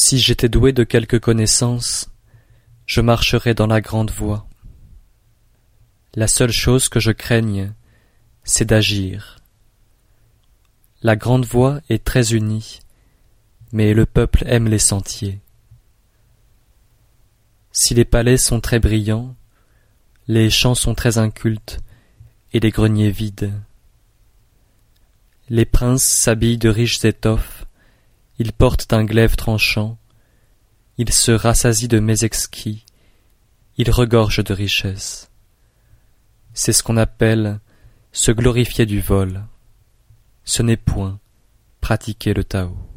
Si j'étais doué de quelque connaissance, je marcherais dans la grande voie. La seule chose que je craigne, c'est d'agir. La grande voie est très unie, mais le peuple aime les sentiers. Si les palais sont très brillants, les champs sont très incultes et les greniers vides. Les princes s'habillent de riches étoffes, ils portent un glaive tranchant, ils se rassasient de mets exquis, ils regorgent de richesses. C'est ce qu'on appelle se glorifier du vol. Ce n'est point pratiquer le Tao.